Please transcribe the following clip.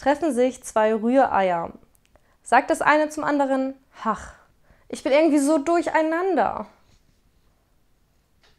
treffen sich zwei Rühreier. Sagt das eine zum anderen, ach, ich bin irgendwie so durcheinander.